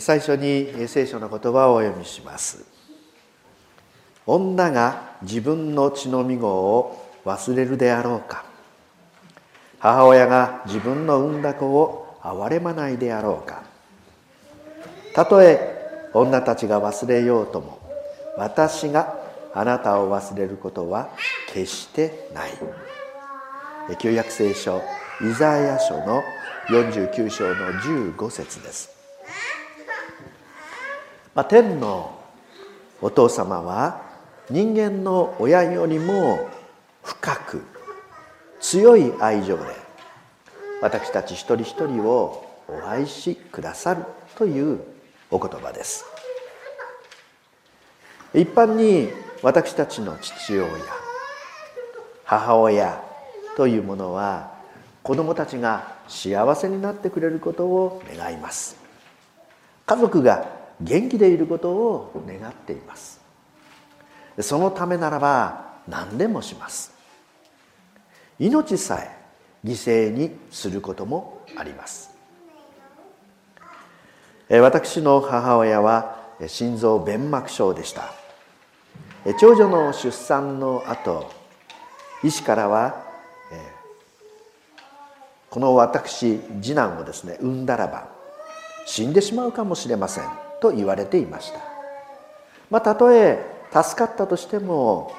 最初に聖書の言葉をお読みします。女が自分の血のみ子を忘れるであろうか。母親が自分の産んだ子を憐れまないであろうか。たとえ女たちが忘れようとも私があなたを忘れることは決してない。旧約聖書イザヤ書の49章の15節です、まあ、天のお父様は人間の親よりも深く強い愛情で私たち一人一人をお愛しくださるというお言葉です。一般に私たちの父親母親というものは子供たちが幸せになってくれることを願います。家族が元気でいることを願っています。そのためならば何でもします。命さえ犠牲にすることもあります。私の母親は心臓弁膜症でした。長女の出産の後医師からはこの私次男をですね産んだらば死んでしまうかもしれません。と言われていました。まあたとえ助かったとしても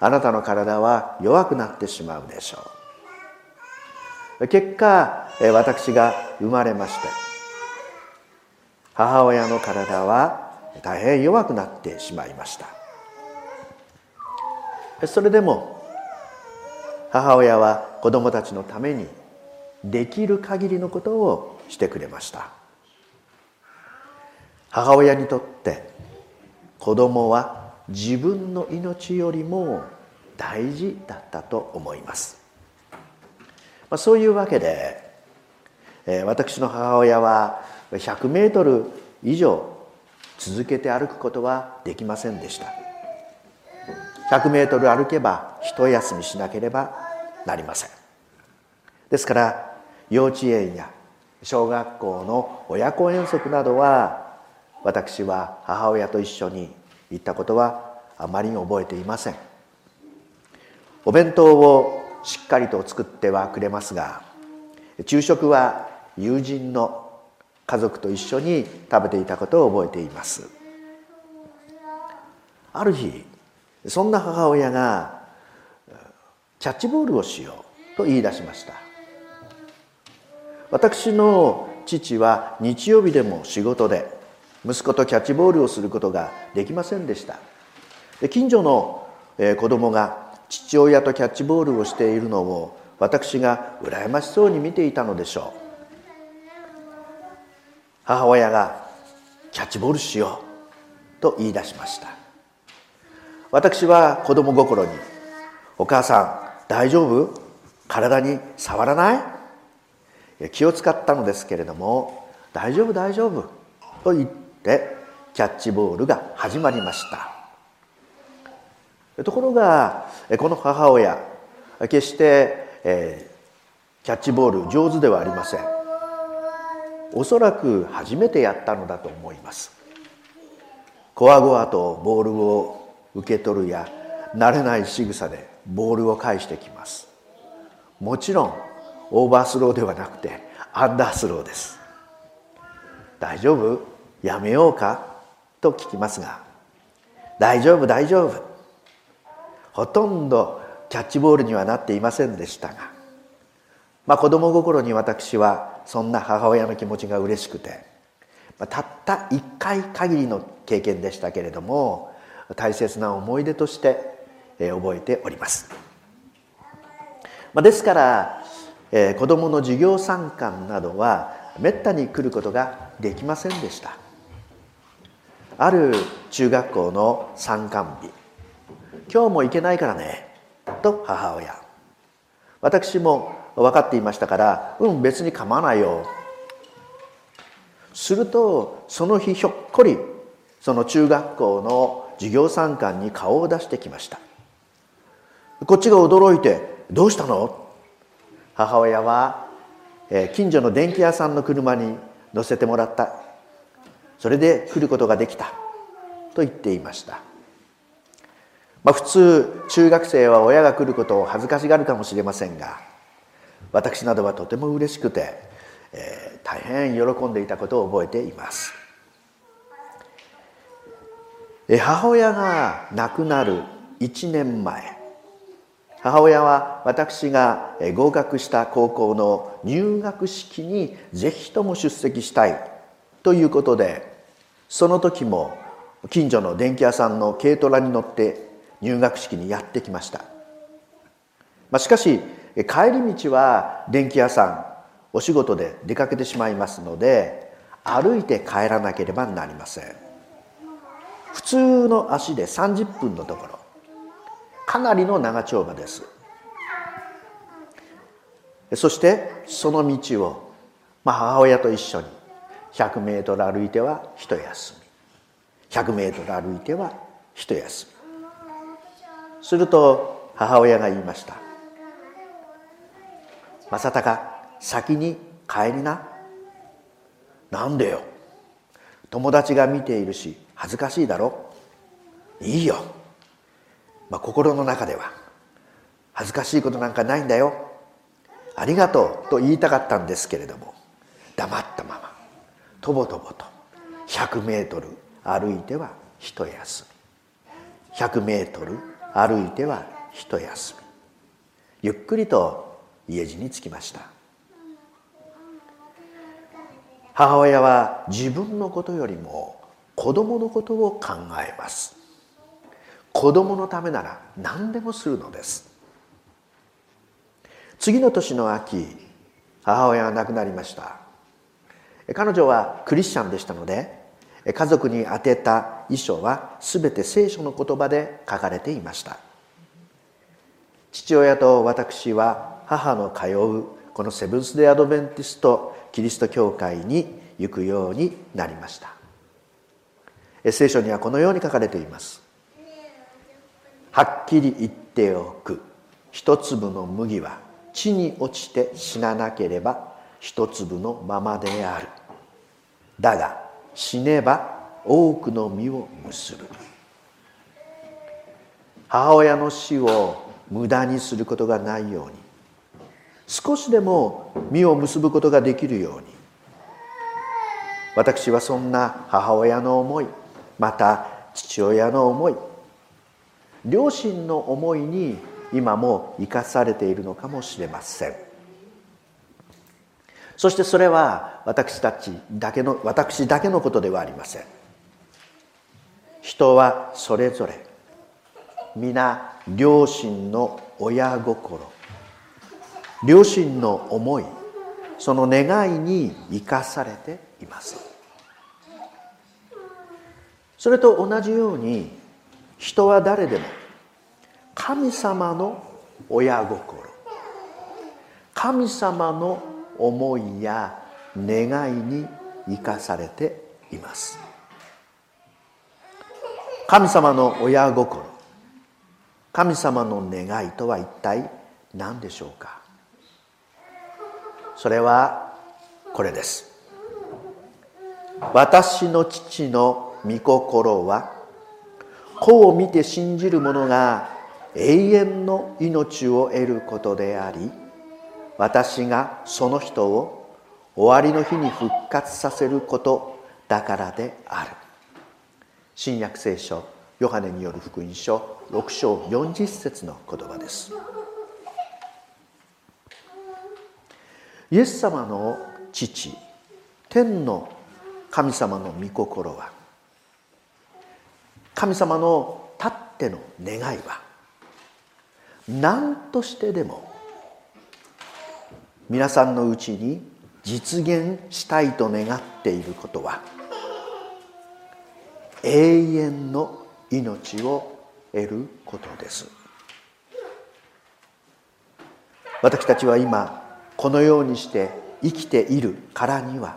あなたの体は弱くなってしまうでしょう。結果私が生まれまして母親の体は大変弱くなってしまいました。それでも母親は子供たちのためにできる限りのことをしてくれました。母親にとって子供は自分の命よりも大事だったと思います、まあ、そういうわけで、えー、私の母親は100メートル以上続けて歩くことはできませんでした。100メートル歩けば一休みしなければなりません。ですから幼稚園や小学校の親子遠足などは私は母親と一緒に行ったことはあまり覚えていません。お弁当をしっかりと作ってはくれますが昼食は友人の家族と一緒に食べていたことを覚えています。ある日そんな母親がキャッチボールをしようと言い出しました。私の父は日曜日でも仕事で息子とキャッチボールをすることができませんでした。で近所の子供が父親とキャッチボールをしているのを私が羨ましそうに見ていたのでしょう。母親が「キャッチボールしよう」と言い出しました。私は子供心に「お母さん大丈夫？体に触らない?」気を使ったのですけれども「大丈夫大丈夫」と言ってキャッチボールが始まりました。ところがこの母親決して、えー、キャッチボール上手ではありません。おそらく初めてやったのだと思います。こわごわとボールを受け取るや慣れない仕草でボールを返してきます。もちろんオーバースローではなくてアンダースローです。大丈夫？やめようか？と聞きますが大丈夫大丈夫。ほとんどキャッチボールにはなっていませんでしたが、まあ、子供心に私はそんな母親の気持ちが嬉しくて、まあ、たった一回限りの経験でしたけれども大切な思い出として覚えております。まあ、ですからえー、子どもの授業参観などはめったに来ることができませんでした。ある中学校の参観日。今日も行けないからね。と母親。私も分かっていましたからうん別に構わないよ。するとその日ひょっこりその中学校の授業参観に顔を出してきました。こっちが驚いて「どうしたの?」母親は近所の電気屋さんの車に乗せてもらった。それで来ることができた。と言っていました、まあ、普通中学生は親が来ることを恥ずかしがるかもしれませんが私などはとても嬉しくて、えー、大変喜んでいたことを覚えています。母親が亡くなる1年前母親は私が合格した高校の入学式にぜひとも出席したいということでその時も近所の電気屋さんの軽トラに乗って入学式にやってきました、まあ、しかし帰り道は電気屋さんお仕事で出かけてしまいますので歩いて帰らなければなりません。普通の足で30分のところ。かなりの長丁場です。そしてその道を、まあ、母親と一緒に100メートル歩いては一休み。100メートル歩いては一休み。すると母親が言いました「正隆先に帰りな」なんでよ。友達が見ているし恥ずかしいだろ。いいよ。まあ、心の中では恥ずかしいことなんかないんだよ。ありがとう。と言いたかったんですけれども黙ったまま。とぼとぼと。100メートル歩いては一休み。100メートル歩いては一休み。ゆっくりと家路に着きました。母親は自分のことよりも子供のことを考えます。子供のためなら何でもするのです。次の年の秋母親が亡くなりました。彼女はクリスチャンでしたので家族に宛てた遺書は全て聖書の言葉で書かれていました。父親と私は母の通うこのセブンス・デ・アドベンティストキリスト教会に行くようになりました。聖書にはこのように書かれています。はっきり言っておく。一粒の麦は地に落ちて死ななければ一粒のままである。だが死ねば多くの実を結ぶ。母親の死を無駄にすることがないように。少しでも実を結ぶことができるように。私はそんな母親の思いまた父親の思い両親の思いに今も生かされているのかもしれません。そしてそれは私たちだけの私だけのことではありません。人はそれぞれ皆両親の親心両親の思いその願いに生かされています。それと同じように人は誰でも神様の親心神様の思いや願いに生かされています。神様の親心神様の願いとは一体何でしょうか？それはこれです。私の父の御心は子を見て信じる者が永遠の命を得ることであり私がその人を終わりの日に復活させることだからである。新約聖書ヨハネによる福音書6章40節の言葉です。イエス様の父天の神様の御心は神様のたっての願いは何としてでも皆さんのうちに実現したいと願っていることは永遠の命を得ることです。私たちは今このようにして生きているからには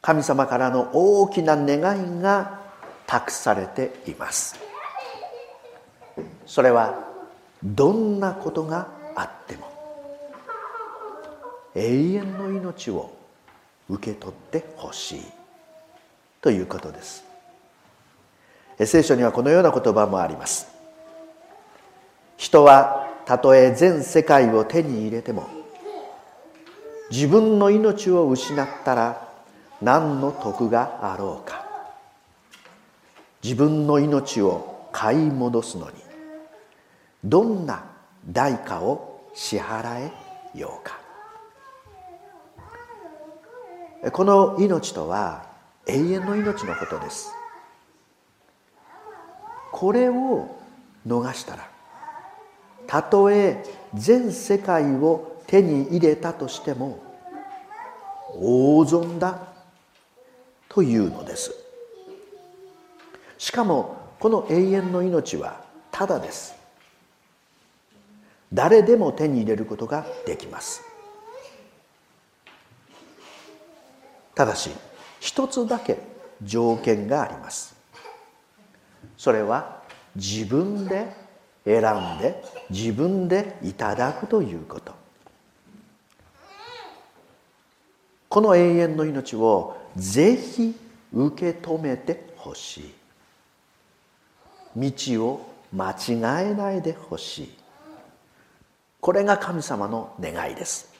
神様からの大きな願いが託されています。それはどんなことがあっても永遠の命を受け取ってほしいということです。聖書にはこのような言葉もあります。人はたとえ全世界を手に入れても自分の命を失ったら何の得があろうか。自分の命を買い戻すのにどんな代価を支払えようか。この命とは永遠の命のことです。これを逃したらたとえ全世界を手に入れたとしても大損だというのです。しかもこの永遠の命はただです。誰でも手に入れることができます。ただし一つだけ条件があります。それは自分で選んで自分でいただくということ。この永遠の命をぜひ受け止めてほしい。道を間違えないでほしい。これが神様の願いです。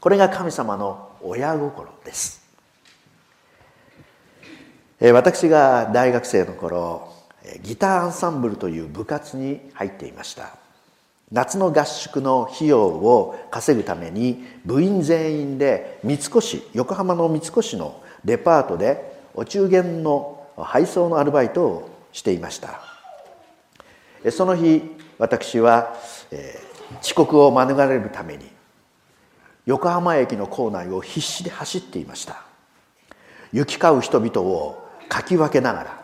これが神様の親心です。私が大学生の頃ギターアンサンブルという部活に入っていました。夏の合宿の費用を稼ぐために部員全員で三越横浜の三越のデパートでお中元の配送のアルバイトをしていました。その日私は遅刻を免れるために横浜駅の構内を必死で走っていました。行き交う人々をかき分けながら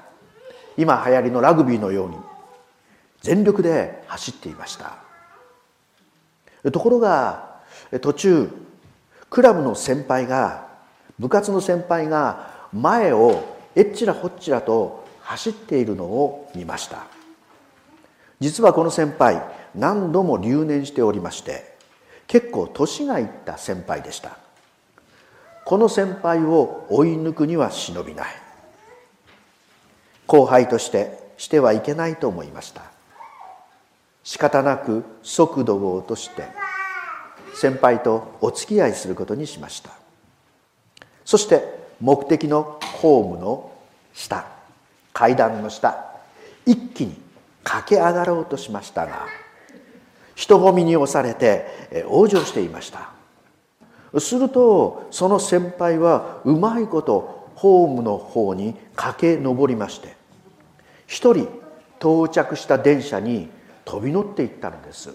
今流行りのラグビーのように全力で走っていました。ところが途中クラブの先輩が部活の先輩が前をえっちらほっちらと走っているのを見ました。実はこの先輩何度も留年しておりまして結構年がいった先輩でした。この先輩を追い抜くには忍びない。後輩としてしてはいけないと思いました。仕方なく速度を落として先輩とお付き合いすることにしました。そして目的のホームの下階段の下一気に駆け上がろうとしましたが人混みに押されて往生していました。するとその先輩はうまいことホームの方に駆け上りまして一人到着した電車に飛び乗っていったのです。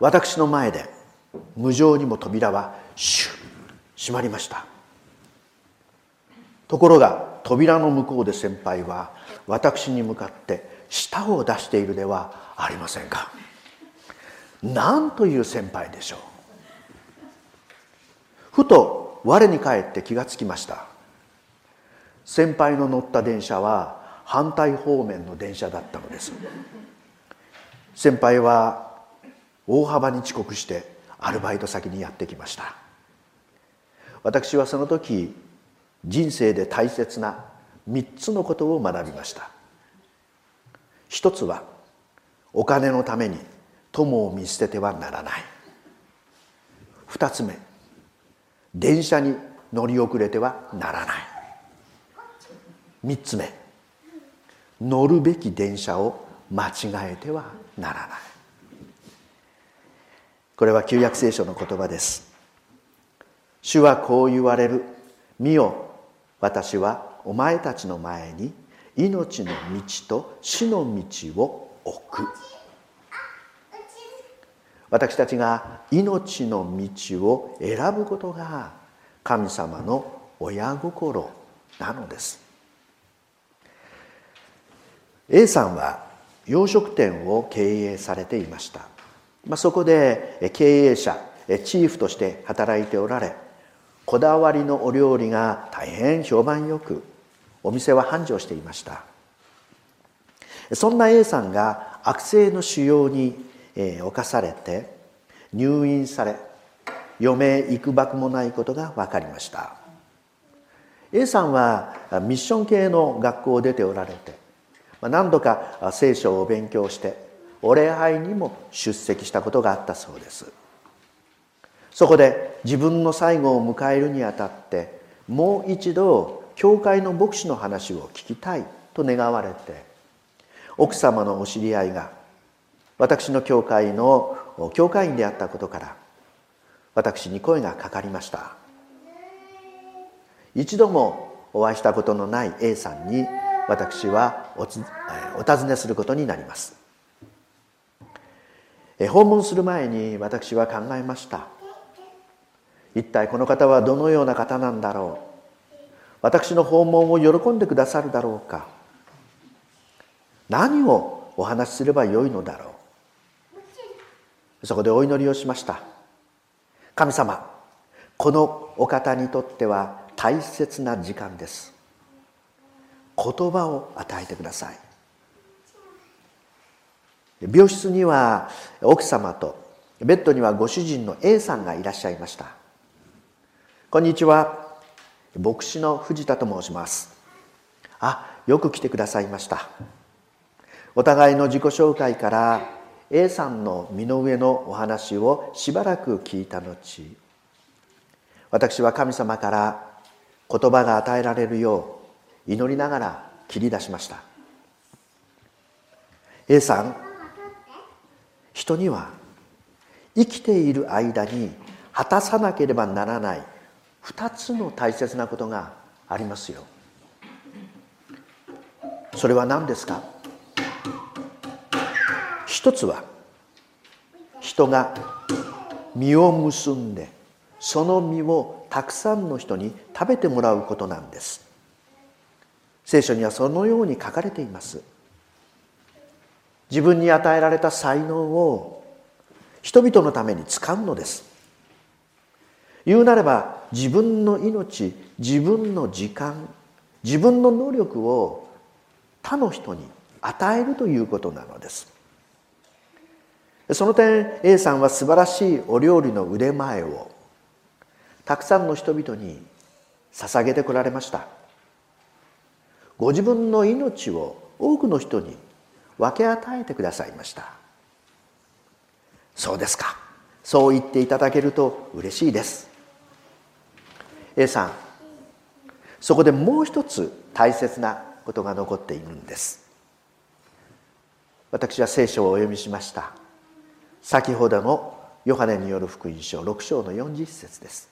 私の前で無情にも扉はシュッ閉まりました。ところが扉の向こうで先輩は私に向かって舌を出しているではありませんか。なんという先輩でしょう。ふと我に返って気がつきました。先輩の乗った電車は反対方面の電車だったのです。先輩は大幅に遅刻してアルバイト先にやってきました。私はその時人生で大切な3つのことを学びました。一つはお金のために友を見捨ててはならない。二つ目電車に乗り遅れてはならない。三つ目乗るべき電車を間違えてはならない。これは旧約聖書の言葉です。主はこう言われる。見よ私はお前たちの前に命の道と死の道を置く。私たちが命の道を選ぶことが神様の親心なのです。A さんは洋食店を経営されていました、まあ、そこで経営者チーフとして働いておられこだわりのお料理が大変評判よく。お店は繁盛していました。そんな A さんが悪性の腫瘍に侵されて入院され余命いくばくもないことが分かりました。A さんはミッション系の学校を出ておられて何度か聖書を勉強してお礼拝にも出席したことがあったそうです。そこで自分の最後を迎えるにあたってもう一度教会の牧師の話を聞きたいと願われて奥様のお知り合いが私の教会の教会員であったことから私に声がかかりました。一度もお会いしたことのない A さんに私はおお尋ねすることになります。訪問する前に私は考えました。一体この方はどのような方なんだろう。私の訪問を喜んでくださるだろうか。何をお話しすればよいのだろう。そこでお祈りをしました。神様このお方にとっては大切な時間です。言葉を与えてください。病室には奥様とベッドにはご主人の A さんがいらっしゃいました。こんにちは。牧師の藤田と申します。あよく来てくださいました。お互いの自己紹介から A さんの身の上のお話をしばらく聞いた後私は神様から言葉が与えられるよう祈りながら切り出しました。A さん人には生きている間に果たさなければならない2つの大切なことがありますよ。それは何ですか？一つは人が実を結んでその実をたくさんの人に食べてもらうことなんです。聖書にはそのように書かれています。自分に与えられた才能を人々のために使うのです。言うなれば自分の命自分の時間自分の能力を他の人に与えるということなのです。その点 A さんは素晴らしいお料理の腕前をたくさんの人々に捧げてこられました。ご自分の命を多くの人に分け与えてくださいました。そうですか。そう言っていただけると嬉しいです。A さん。そこでもう一つ大切なことが残っているんです。私は聖書をお読みしました。先ほどのヨハネによる福音書6章の40節です。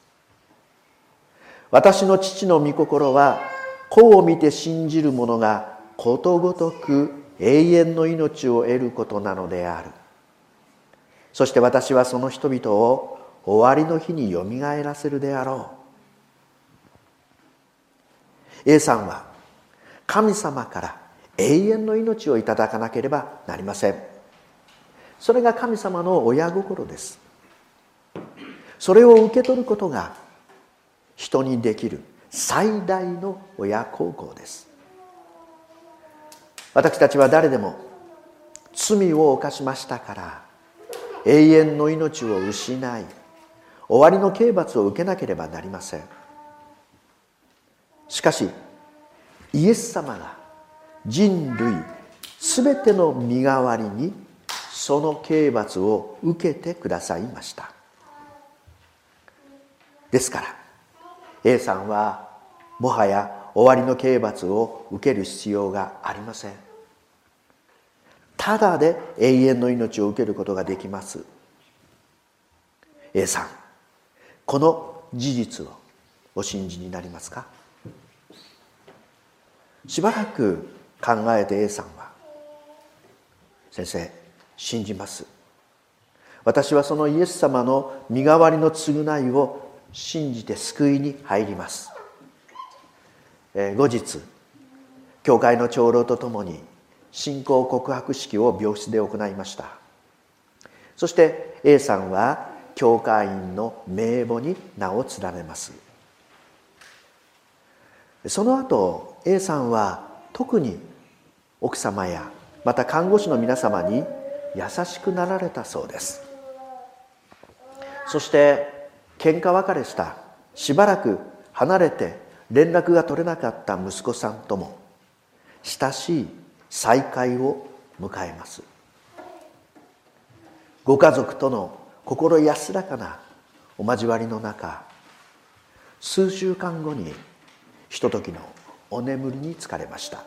私の父の御心は子を見て信じる者がことごとく永遠の命を得ることなのである。そして私はその人々を終わりの日によみがえらせるであろう。A さんは神様から永遠の命をいただかなければなりません。それが神様の親心です。それを受け取ることが人にできる最大の親孝行です。私たちは誰でも罪を犯しましたから永遠の命を失い終わりの刑罰を受けなければなりません。しかしイエス様が人類すべての身代わりにその刑罰を受けてくださいました。ですから A さんはもはや終わりの刑罰を受ける必要がありません。ただで永遠の命を受けることができます。A さんこの事実をお信じになりますか？しばらく考えて A さんは先生信じます。私はそのイエス様の身代わりの償いを信じて救いに入ります、え後日教会の長老とともに信仰告白式を病室で行いました。そして A さんは教会員の名簿に名を連ねます。その後 A さんは特に奥様やまた看護師の皆様に優しくなられたそうです。そして喧嘩別れしたしばらく離れて連絡が取れなかった息子さんとも親しい再会を迎えます。ご家族との心安らかなお交わりの中数週間後にひとときのお眠りに疲れました。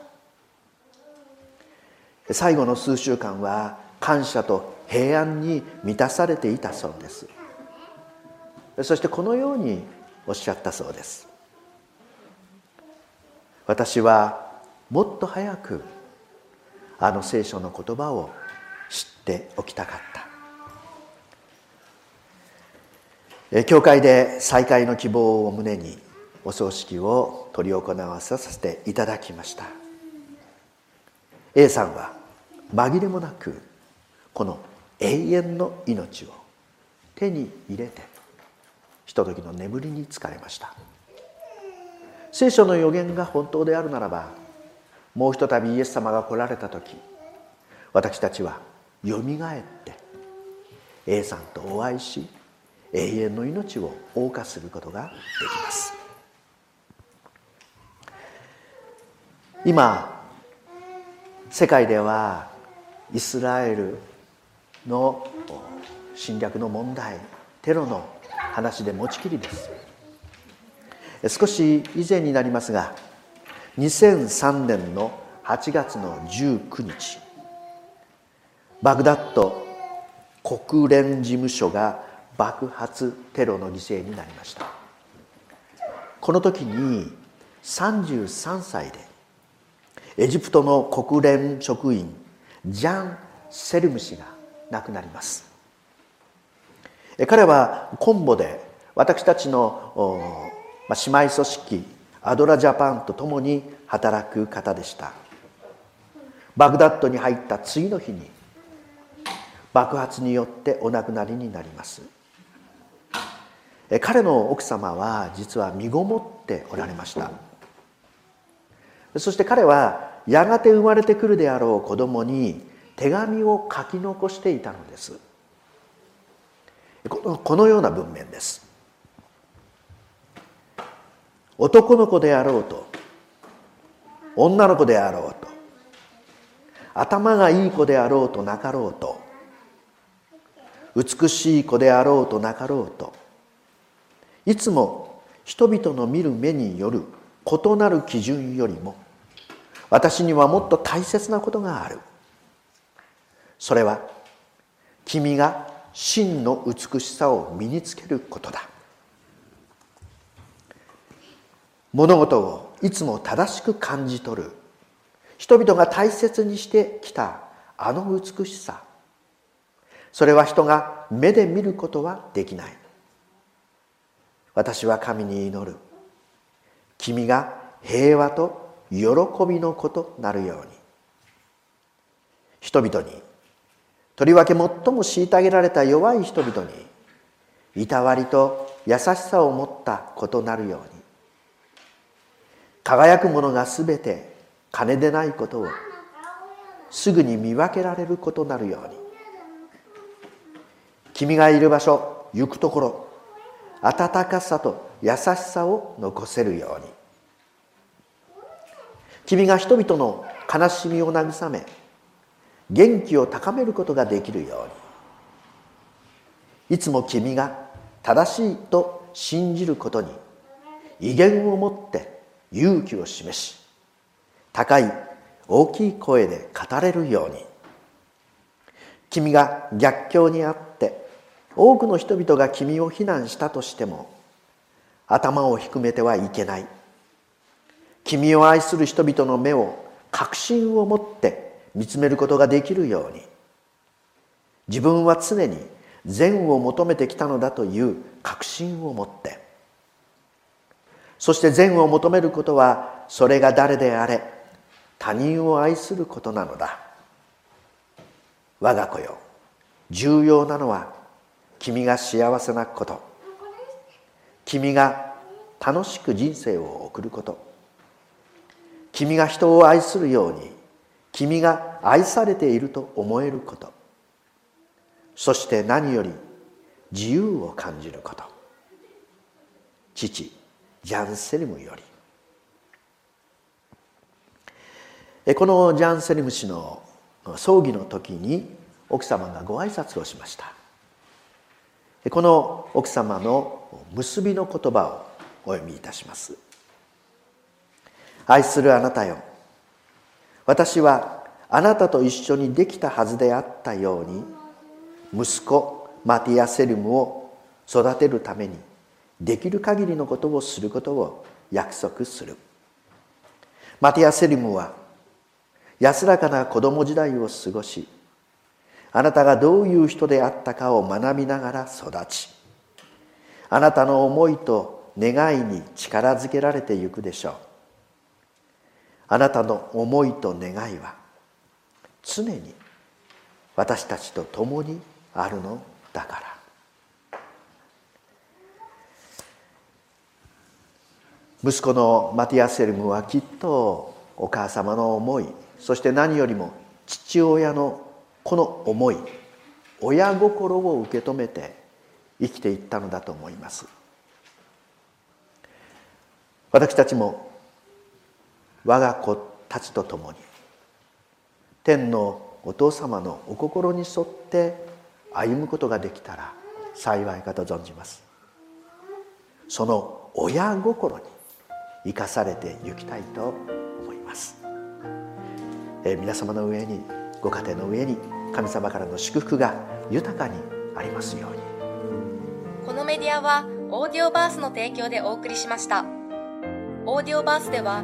最後の数週間は感謝と平安に満たされていたそうです。そしてこのようにおっしゃったそうです。私はもっと早くあの聖書の言葉を知っておきたかった。教会で再会の希望を胸にお葬式を執り行わさせていただきました。A さんは紛れもなくこの永遠の命を手に入れてひとときの眠りに疲れました。聖書の予言が本当であるならばもうひとたびイエス様が来られた時私たちはよみがえって A さんとお会いし永遠の命を謳歌することができます。今世界ではイスラエルの侵略の問題テロの話で持ちきりです。少し以前になりますが2003年の8月の19日バグダッド国連事務所が爆発テロの犠牲になりました。この時に33歳でエジプトの国連職員ジャン・セルム氏が亡くなります。彼はコンボで私たちの姉妹組織アドラジャパンと共に働く方でした。バグダッドに入った次の日に爆発によってお亡くなりになります。彼の奥様は実は身ごもっておられました。そして彼はやがて生まれてくるであろう子供に手紙を書き残していたのです。このような文面です。男の子であろうと女の子であろうと頭がいい子であろうとなかろうと美しい子であろうとなかろうといつも人々の見る目による異なる基準よりも私にはもっと大切なことがある。それは君が真の美しさを身につけることだ。物事をいつも正しく感じ取る。人々が大切にしてきたあの美しさ。それは人が目で見ることはできない。私は神に祈る。君が平和と喜びの子となるように。人々にとりわけ最も虐げられた弱い人々にいたわりと優しさを持った子となるように。輝くものがすべて金でないことをすぐに見分けられることなるように。君がいる場所行くところ温かさと優しさを残せるように。君が人々の悲しみを慰め元気を高めることができるように。いつも君が正しいと信じることに威厳を持って勇気を示し高い大きい声で語れるように。君が逆境にあって多くの人々が君を非難したとしても頭を低めてはいけない。君を愛する人々の目を確信を持って見つめることができるように。自分は常に善を求めてきたのだという確信を持って。そして善を求めることはそれが誰であれ他人を愛することなのだ。我が子よ重要なのは君が幸せなこと。君が楽しく人生を送ること。君が人を愛するように君が愛されていると思えること。そして何より自由を感じること。父ジャン・セリムより。このジャン・セリム氏の葬儀の時に奥様がご挨拶をしました。この奥様の結びの言葉をお読みいたします。愛するあなたよ。私はあなたと一緒にできたはずであったように息子マティア・セルムを育てるためにできる限りのことをすることを約束する。マティア・セルムは安らかな子供時代を過ごしあなたがどういう人であったかを学びながら育ちあなたの思いと願いに力づけられてゆくでしょう。あなたの思いと願いは常に私たちと共にあるのだから。息子のマティア・セルムはきっとお母様の思いそして何よりも父親のこの思い親心を受け止めて生きていったのだと思います。私たちも我が子たちと共に。天のお父様のお心に沿って歩むことができたら幸いかと存じます。その親心に生かされて行きたいと思います、え、皆様の上にご家庭の上に神様からの祝福が豊かにありますように。このメディアはオーディオバースの提供でお送りしました。オーディオバースでは